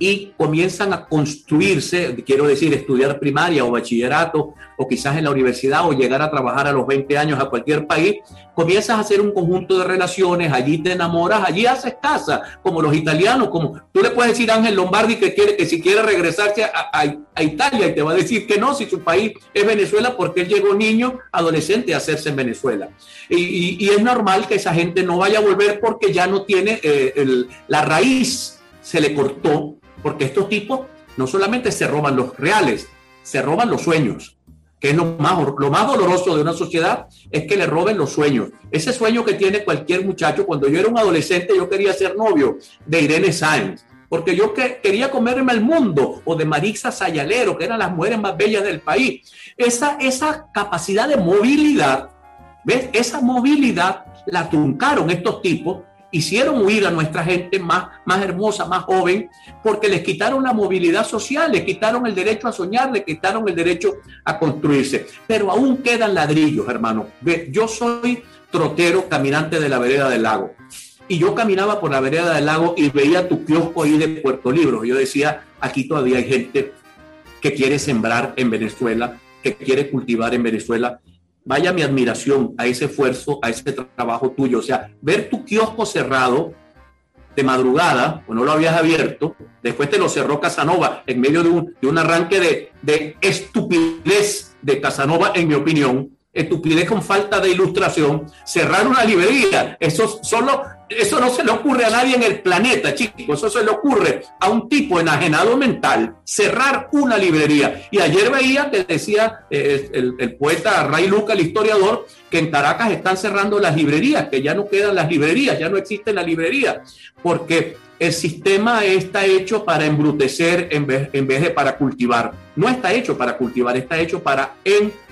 y comienzan a construirse, quiero decir, estudiar primaria o bachillerato o quizás en la universidad o llegar a trabajar a los 20 años a cualquier país, comienzas a hacer un conjunto de relaciones, allí te enamoras, allí haces casa, como los italianos, como tú le puedes decir a Ángel Lombardi que quiere que si quiere regresarse a, Italia y te va a decir que no, si su país es Venezuela, porque él llegó niño, adolescente a hacerse en Venezuela. Y, es normal que esa gente no vaya a volver porque ya no tiene eh, la raíz, se le cortó porque estos tipos no solamente se roban los reales, se roban los sueños, que es lo más, lo más doloroso de una sociedad, es que le roben los sueños. Ese sueño que tiene cualquier muchacho, cuando yo era un adolescente, yo quería ser novio de Irene Sáenz, porque yo que, quería comerme el mundo, o de Marixa Sayalero, que eran las mujeres más bellas del país. Esa, esa capacidad de movilidad, ¿ves? Esa movilidad la truncaron estos tipos hicieron huir a nuestra gente más, más hermosa, más joven, porque les quitaron la movilidad social, les quitaron el derecho a soñar, les quitaron el derecho a construirse. Pero aún quedan ladrillos, hermano. Yo soy trotero, caminante de la vereda del lago. Y yo caminaba por la vereda del lago y veía tu kiosco ahí de Puerto Libros. Yo decía, aquí todavía hay gente que quiere sembrar en Venezuela, que quiere cultivar en Venezuela vaya mi admiración a ese esfuerzo, a ese trabajo tuyo. O sea, ver tu kiosco cerrado de madrugada, o no lo habías abierto, después te lo cerró Casanova en medio de un, de un arranque de, de, estupidez de Casanova, en mi opinión, estupidez con falta de ilustración, cerrar una librería. Eso solo, eso no se le ocurre a nadie en el planeta, chicos. Eso se le ocurre a un tipo enajenado mental, cerrar una librería. Y ayer veía que decía eh, el, poeta Ray Luca, el historiador, que en Caracas están cerrando las librerías, que ya no quedan las librerías, ya no existen las librerías, porque el sistema está hecho para embrutecer en vez, en vez de para cultivar. No está hecho para cultivar, está hecho para embrutecer,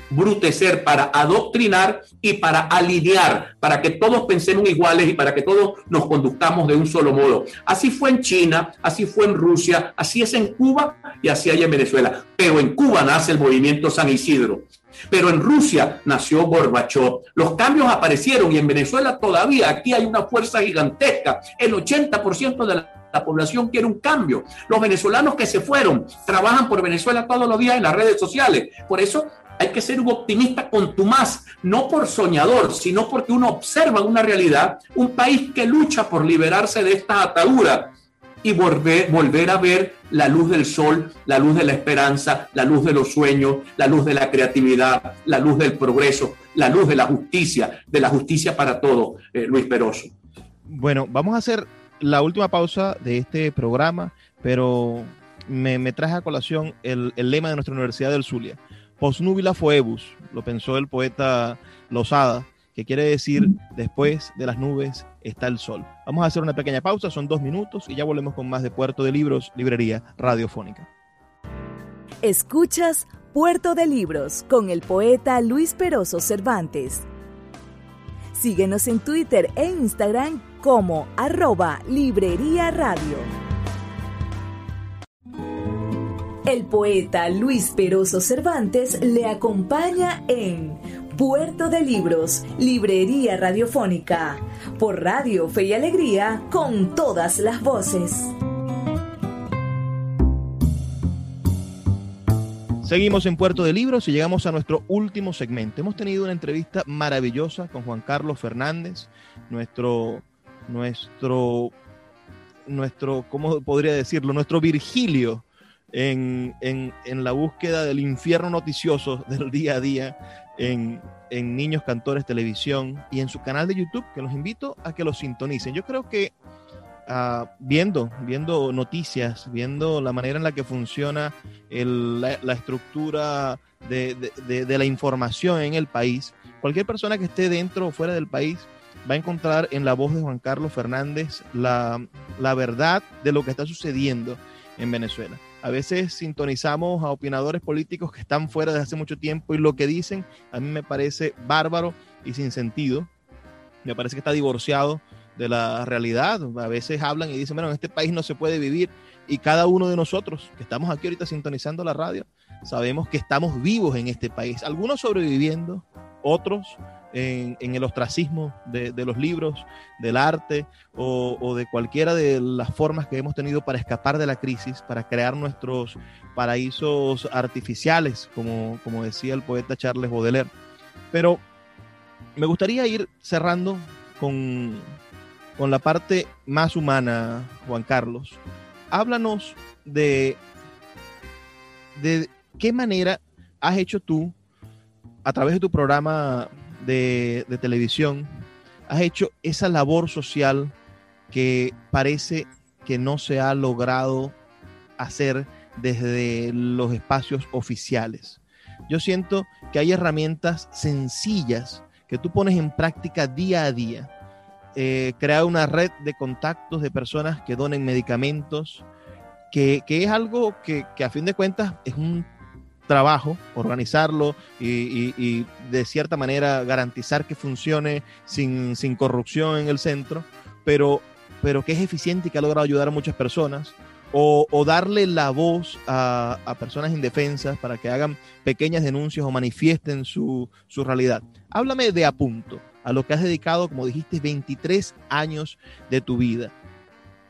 para adoctrinar y para alinear, para que todos pensemos iguales y para que todos nos conductamos de un solo modo. Así fue en China, así fue en Rusia, así es en Cuba y así hay en Venezuela. Pero en Cuba nace el movimiento San Isidro. Pero en Rusia nació Gorbachev. Los cambios aparecieron y en Venezuela todavía aquí hay una fuerza gigantesca. El 80% de la la población quiere un cambio. Los venezolanos que se fueron trabajan por Venezuela todos los días en las redes sociales. Por eso hay que ser un optimista contumaz, no por soñador, sino porque uno observa una realidad, un país que lucha por liberarse de esta atadura y volver, a ver la luz del sol, la luz de la esperanza, la luz de los sueños, la luz de la creatividad, la luz del progreso, la luz de la justicia, de la justicia para todo, eh, Luis Peroso. Bueno, vamos a hacer la última pausa de este programa, pero me, traje a colación el, lema de nuestra Universidad del Zulia. Post nubila foebus, lo pensó el poeta Lozada, que quiere decir después de las nubes está el sol. Vamos a hacer una pequeña pausa, son dos minutos y ya volvemos con más de Puerto de Libros, Librería Radiofónica. Escuchas Puerto de Libros con el poeta Luis Peroso Cervantes. Síguenos en Twitter e Instagram como arroba Librería Radio. El poeta Luis Peroso Cervantes le acompaña en Puerto de Libros, Librería Radiofónica, por Radio Fe y Alegría, con todas las voces. Seguimos en Puerto de Libros y llegamos a nuestro último segmento. Hemos tenido una entrevista maravillosa con Juan Carlos Fernández, nuestro, nuestro, nuestro, ¿cómo podría decirlo? Nuestro Virgilio en, en, en la búsqueda del infierno noticioso del día a día en, en, Niños Cantores Televisión y en su canal de YouTube, que los invito a que lo sintonicen. Yo creo que uh, viendo, viendo noticias, viendo la manera en la que funciona la, estructura de, de, de, de, la información en el país, cualquier persona que esté dentro o fuera del país va a encontrar en la voz de Juan Carlos Fernández la, la verdad de lo que está sucediendo en Venezuela. A veces sintonizamos a opinadores políticos que están fuera desde hace mucho tiempo y lo que dicen a mí me parece bárbaro y sin sentido. Me parece que está divorciado de la realidad. A veces hablan y dicen, bueno, en este país no se puede vivir y cada uno de nosotros que estamos aquí ahorita sintonizando la radio, sabemos que estamos vivos en este país. Algunos sobreviviendo, otros en, el ostracismo de, de, los libros, del arte o, o, de cualquiera de las formas que hemos tenido para escapar de la crisis, para crear nuestros paraísos artificiales, como, como decía el poeta Charles Baudelaire. Pero me gustaría ir cerrando con, con la parte más humana, Juan Carlos. Háblanos de, de qué manera has hecho tú, a través de tu programa de, televisión, has hecho esa labor social que parece que no se ha logrado hacer desde los espacios oficiales. Yo siento que hay herramientas sencillas que tú pones en práctica día a día. Eh, crear una red de contactos de personas que donen medicamentos, que, que es algo que, que a fin de cuentas es un trabajo, organizarlo y, de cierta manera garantizar que funcione sin, sin corrupción en el centro, pero, pero que es eficiente y que ha logrado ayudar a muchas personas. O, darle la voz a, personas indefensas para que hagan pequeñas denuncias o manifiesten su, su realidad. Háblame de a punto, a lo que has dedicado, como dijiste, 23 años de tu vida.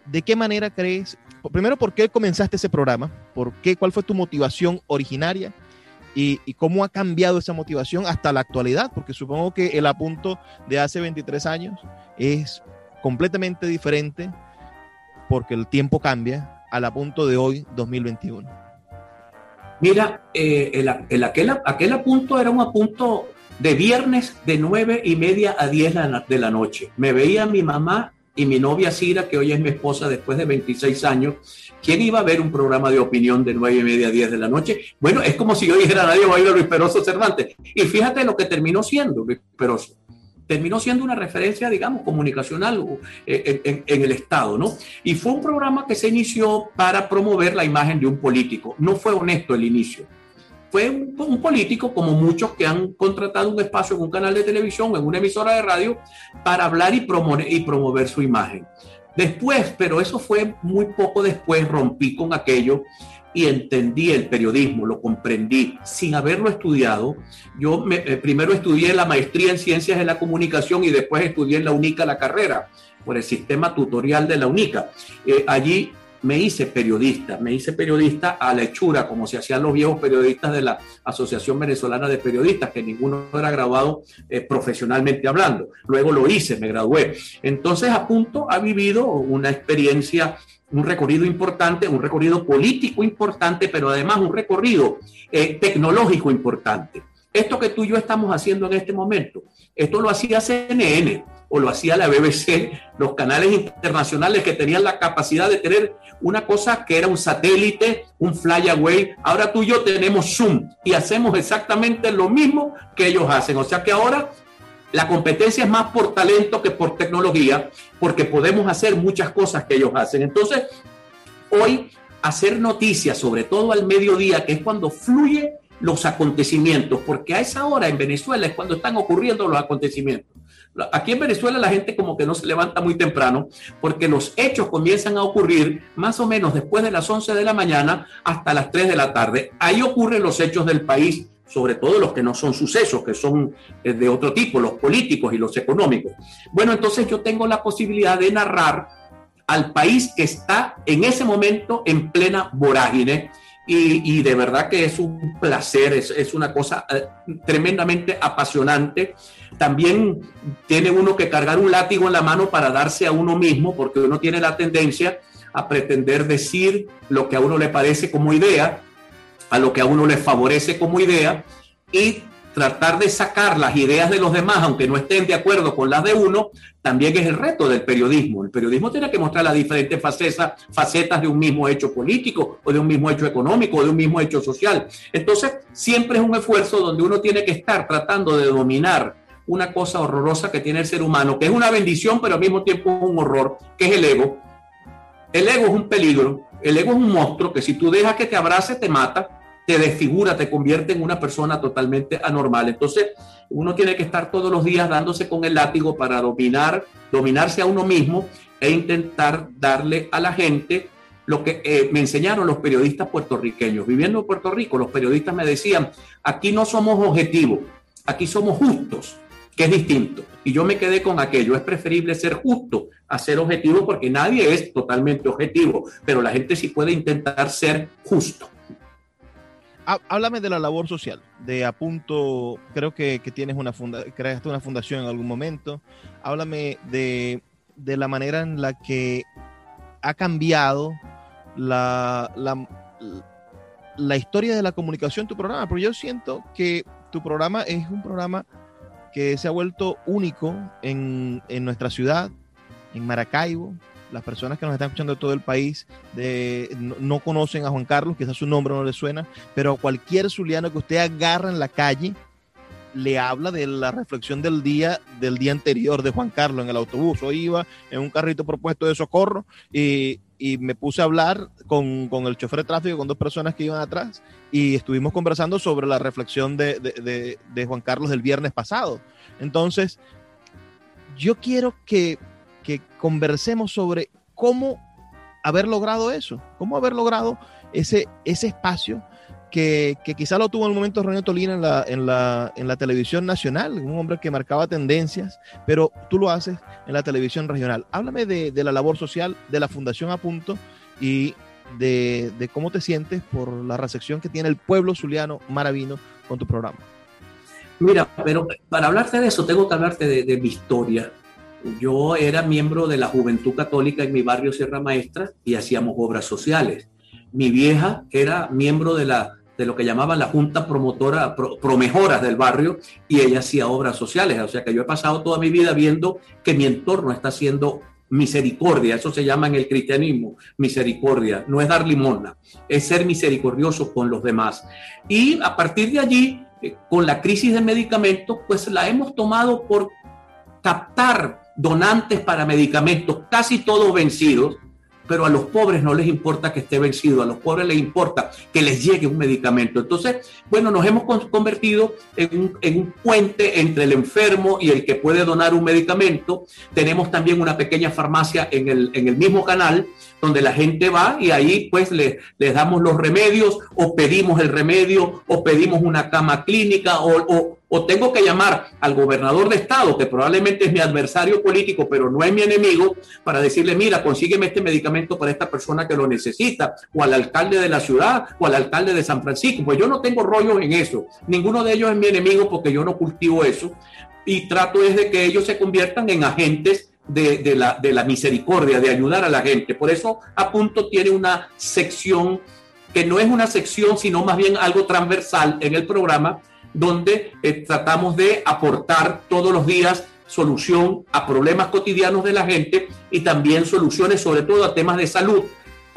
¿De qué manera crees primero, ¿por qué comenzaste ese programa? ¿Por qué? ¿Cuál fue tu motivación originaria? Y, y, cómo ha cambiado esa motivación hasta la actualidad, porque supongo que el apunto de hace 23 años es completamente diferente porque el tiempo cambia al apunto de hoy, 2021. Mira, eh, el, el, aquel, aquel apunto era un apunto de viernes de nueve y media a 10 de la noche. Me veía mi mamá y mi novia Cira, que hoy es mi esposa después de 26 años. ¿Quién iba a ver un programa de opinión de nueve y media a 10 de la noche? Bueno, es como si yo dijera, nadie va a ir a Luis Peroso Cervantes. Y fíjate lo que terminó siendo Luis Peroso. Terminó siendo una referencia, digamos, comunicacional eh, en, en el Estado, ¿no? Y fue un programa que se inició para promover la imagen de un político. No fue honesto el inicio fue un, político, como muchos que han contratado un espacio en un canal de televisión, en una emisora de radio, para hablar y promover, y promover su imagen. Después, pero eso fue muy poco después, rompí con aquello y entendí el periodismo, lo comprendí sin haberlo estudiado. Yo eh, primero estudié la maestría en ciencias de la comunicación y después estudié en la UNICA la carrera por el sistema tutorial de la UNICA. Eh, allí me hice periodista, me hice periodista a la hechura, como se hacían los viejos periodistas de la Asociación Venezolana de Periodistas, que ninguno era graduado eh, profesionalmente hablando. Luego lo hice, me gradué. Entonces, a punto ha vivido una experiencia, un recorrido importante, un recorrido político importante, pero además un recorrido eh, tecnológico importante. Esto que tú y yo estamos haciendo en este momento, esto lo hacía CNN o lo hacía la BBC, los canales internacionales que tenían la capacidad de tener una cosa que era un satélite, un flyaway. Ahora tú y yo tenemos Zoom y hacemos exactamente lo mismo que ellos hacen. O sea que ahora la competencia es más por talento que por tecnología, porque podemos hacer muchas cosas que ellos hacen. Entonces, hoy hacer noticias, sobre todo al mediodía, que es cuando fluye los acontecimientos, porque a esa hora en Venezuela es cuando están ocurriendo los acontecimientos. Aquí en Venezuela la gente como que no se levanta muy temprano porque los hechos comienzan a ocurrir más o menos después de las 11 de la mañana hasta las 3 de la tarde. Ahí ocurren los hechos del país, sobre todo los que no son sucesos, que son eh, de otro tipo, los políticos y los económicos. Bueno, entonces yo tengo la posibilidad de narrar al país que está en ese momento en plena vorágine y, de verdad que es un placer, es, una cosa eh, tremendamente apasionante. También tiene uno que cargar un látigo en la mano para darse a uno mismo, porque uno tiene la tendencia a pretender decir lo que a uno le parece como idea, a lo que a uno le favorece como idea, y tratar de sacar las ideas de los demás, aunque no estén de acuerdo con las de uno, también es el reto del periodismo. El periodismo tiene que mostrar las diferentes facetas, facetas de un mismo hecho político o de un mismo hecho económico o de un mismo hecho social. Entonces, siempre es un esfuerzo donde uno tiene que estar tratando de dominar una cosa horrorosa que tiene el ser humano, que es una bendición, pero al mismo tiempo un horror, que es el ego. El ego es un peligro, el ego es un monstruo que si tú dejas que te abrace, te mata te desfigura, te convierte en una persona totalmente anormal. Entonces, uno tiene que estar todos los días dándose con el látigo para dominar, dominarse a uno mismo e intentar darle a la gente lo que eh, me enseñaron los periodistas puertorriqueños. Viviendo en Puerto Rico, los periodistas me decían, aquí no somos objetivos, aquí somos justos, que es distinto. Y yo me quedé con aquello, es preferible ser justo a ser objetivo porque nadie es totalmente objetivo, pero la gente sí puede intentar ser justo háblame de la labor social, de Apunto, creo que, tienes una funda, creaste una fundación en algún momento. Háblame de, la manera en la que ha cambiado la, la, historia de la comunicación tu programa, porque yo siento que tu programa es un programa que se ha vuelto único en, en nuestra ciudad, en Maracaibo, las personas que nos están escuchando de todo el país de, no, conocen a Juan Carlos, quizás su nombre no le suena, pero cualquier zuliano que usted agarra en la calle le habla de la reflexión del día del día anterior de Juan Carlos en el autobús. o iba en un carrito propuesto de socorro y, me puse a hablar con, con, el chofer de tráfico, con dos personas que iban atrás, y estuvimos conversando sobre la reflexión de, de, de Juan Carlos del viernes pasado. Entonces, yo quiero que que conversemos sobre cómo haber logrado eso, cómo haber logrado ese, ese espacio que, que quizá lo tuvo en el momento René Tolina en la, en, la, en la televisión nacional, un hombre que marcaba tendencias, pero tú lo haces en la televisión regional. Háblame de, de la labor social de la Fundación A Punto y de, de, cómo te sientes por la recepción que tiene el pueblo zuliano maravino con tu programa. Mira, pero para hablarte de eso, tengo que hablarte de, de mi historia. Yo era miembro de la Juventud Católica en mi barrio Sierra Maestra y hacíamos obras sociales. Mi vieja era miembro de la de lo que llamaban la Junta Promotora, Promejoras del barrio, y ella hacía obras sociales. O sea que yo he pasado toda mi vida viendo que mi entorno está haciendo misericordia, eso se llama en el cristianismo, misericordia, no es dar limosna, es ser misericordioso con los demás. Y a partir de allí, eh, con la crisis de medicamentos, pues la hemos tomado por captar donantes para medicamentos, casi todos vencidos, pero a los pobres no les importa que esté vencido, a los pobres les importa que les llegue un medicamento. Entonces, bueno, nos hemos convertido en un, en un, puente entre el enfermo y el que puede donar un medicamento. Tenemos también una pequeña farmacia en el mismo canal donde la gente va y ahí pues le, les damos los remedios o pedimos el remedio o pedimos una cama clínica o, o tengo que llamar al gobernador de estado, que probablemente es mi adversario político, pero no es mi enemigo, para decirle, mira, consígueme este medicamento para esta persona que lo necesita, o al alcalde de la ciudad, o al alcalde de San Francisco. Pues yo no tengo rollos en eso. Ninguno de ellos es mi enemigo porque yo no cultivo eso. Y trato es de que ellos se conviertan en agentes de, la, misericordia, de ayudar a la gente. Por eso a punto tiene una sección que no es una sección, sino más bien algo transversal en el programa, donde eh, tratamos de aportar todos los días solución a problemas cotidianos de la gente y también soluciones sobre todo a temas de salud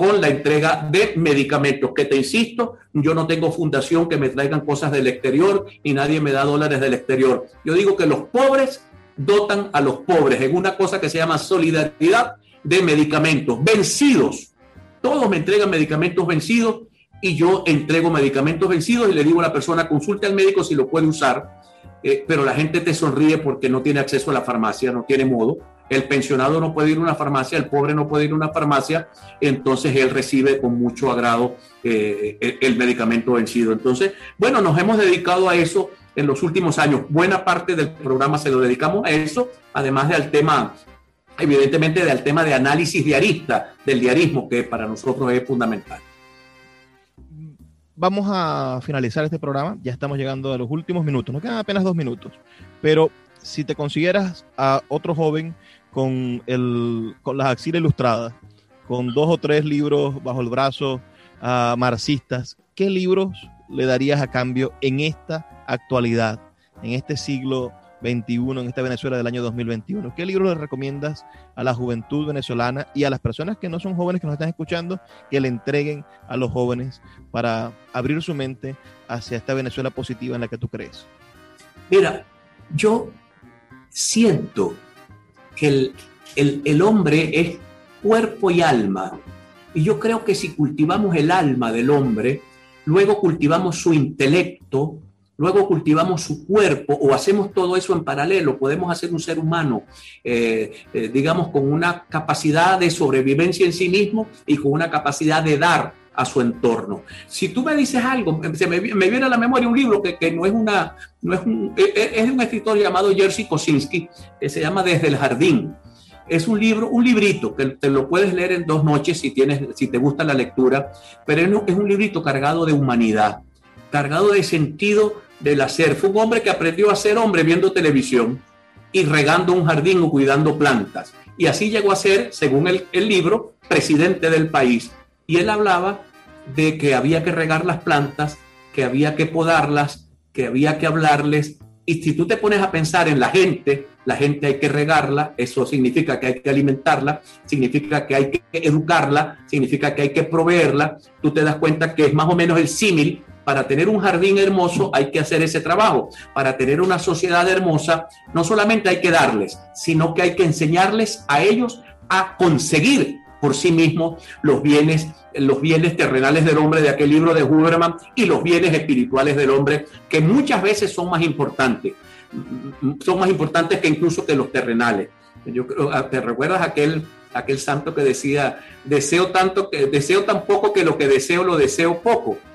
con la entrega de medicamentos, que te insisto, yo no tengo fundación que me traigan cosas del exterior y nadie me da dólares del exterior. Yo digo que los pobres dotan a los pobres en una cosa que se llama solidaridad de medicamentos vencidos. Todos me entregan medicamentos vencidos y yo entrego medicamentos vencidos y le digo a la persona, consulte al médico si lo puede usar, eh, pero la gente te sonríe porque no tiene acceso a la farmacia, no tiene modo. El pensionado no puede ir a una farmacia, el pobre no puede ir a una farmacia, entonces él recibe con mucho agrado eh, el, el medicamento vencido. Entonces, bueno, nos hemos dedicado a eso en los últimos años. Buena parte del programa se lo dedicamos a eso, además de al tema, evidentemente, del tema de análisis diarista, del diarismo, que para nosotros es fundamental vamos a finalizar este programa. Ya estamos llegando a los últimos minutos. Nos quedan apenas dos minutos. Pero si te consiguieras a otro joven con, el, con las axilas ilustradas, con dos o tres libros bajo el brazo uh, marxistas, ¿qué libros le darías a cambio en esta actualidad, en este siglo 21 en esta Venezuela del año 2021. ¿Qué libro le recomiendas a la juventud venezolana y a las personas que no son jóvenes que nos están escuchando que le entreguen a los jóvenes para abrir su mente hacia esta Venezuela positiva en la que tú crees? Mira, yo siento que el, el, el hombre es cuerpo y alma. Y yo creo que si cultivamos el alma del hombre, luego cultivamos su intelecto, luego cultivamos su cuerpo o hacemos todo eso en paralelo, podemos hacer un ser humano, eh, eh, digamos, con una capacidad de sobrevivencia en sí mismo y con una capacidad de dar a su entorno. Si tú me dices algo, me, viene a la memoria un libro que, no es una, no es un, e, e, es de un escritor llamado Jerzy Kosinski, que se llama Desde el Jardín. Es un libro, un librito que te lo puedes leer en dos noches si tienes, si te gusta la lectura, pero es un librito cargado de humanidad, cargado de sentido del hacer. Fue un hombre que aprendió a ser hombre viendo televisión y regando un jardín o cuidando plantas. Y así llegó a ser, según el, el libro, presidente del país. Y él hablaba de que había que regar las plantas, que había que podarlas, que había que hablarles. Y si tú te pones a pensar en la gente, la gente hay que regarla, eso significa que hay que alimentarla, significa que hay que educarla, significa que hay que proveerla. Tú te das cuenta que es más o menos el símil para tener un jardín hermoso hay que hacer ese trabajo. Para tener una sociedad hermosa, no solamente hay que darles, sino que hay que enseñarles a ellos a conseguir por sí mismos los bienes, los bienes terrenales del hombre de aquel libro de Huberman y los bienes espirituales del hombre, que muchas veces son más importantes, son más importantes que incluso que los terrenales. Yo ah, ¿te recuerdas aquel, aquel santo que decía, deseo tanto que deseo tan poco que lo que deseo lo deseo poco?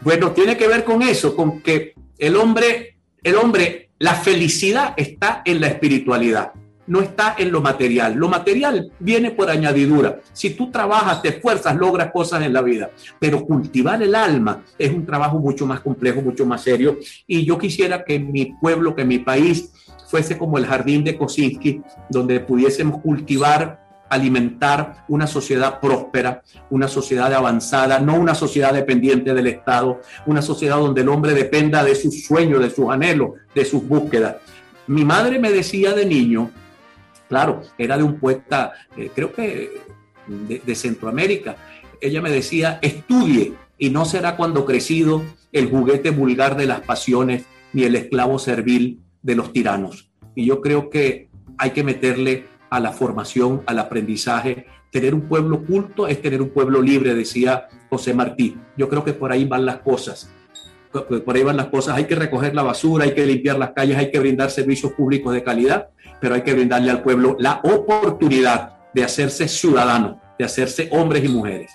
Bueno, tiene que ver con eso, con que el hombre, el hombre, la felicidad está en la espiritualidad, no está en lo material. Lo material viene por añadidura. Si tú trabajas, te esfuerzas, logras cosas en la vida, pero cultivar el alma es un trabajo mucho más complejo, mucho más serio. Y yo quisiera que mi pueblo, que mi país fuese como el jardín de Kosinski, donde pudiésemos cultivar alimentar una sociedad próspera, una sociedad avanzada, no una sociedad dependiente del Estado, una sociedad donde el hombre dependa de sus sueños, de sus anhelos, de sus búsquedas. Mi madre me decía de niño, claro, era de un poeta, eh, creo que de, de Centroamérica, ella me decía, estudie y no será cuando crecido el juguete vulgar de las pasiones ni el esclavo servil de los tiranos. Y yo creo que hay que meterle a la formación, al aprendizaje. Tener un pueblo culto es tener un pueblo libre, decía José Martí. Yo creo que por ahí van las cosas. Por ahí van las cosas. Hay que recoger la basura, hay que limpiar las calles, hay que brindar servicios públicos de calidad, pero hay que brindarle al pueblo la oportunidad de hacerse ciudadano, de hacerse hombres y mujeres.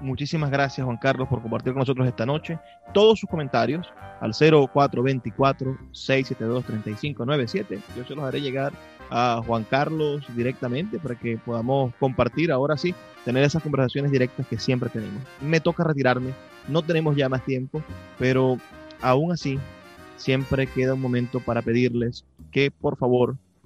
Muchísimas gracias, Juan Carlos, por compartir con nosotros esta noche. Todos sus comentarios al 0424-672-3597. Yo se los haré llegar a Juan Carlos directamente para que podamos compartir ahora sí, tener esas conversaciones directas que siempre tenemos. Me toca retirarme, no tenemos ya más tiempo, pero aún así siempre queda un momento para pedirles que por favor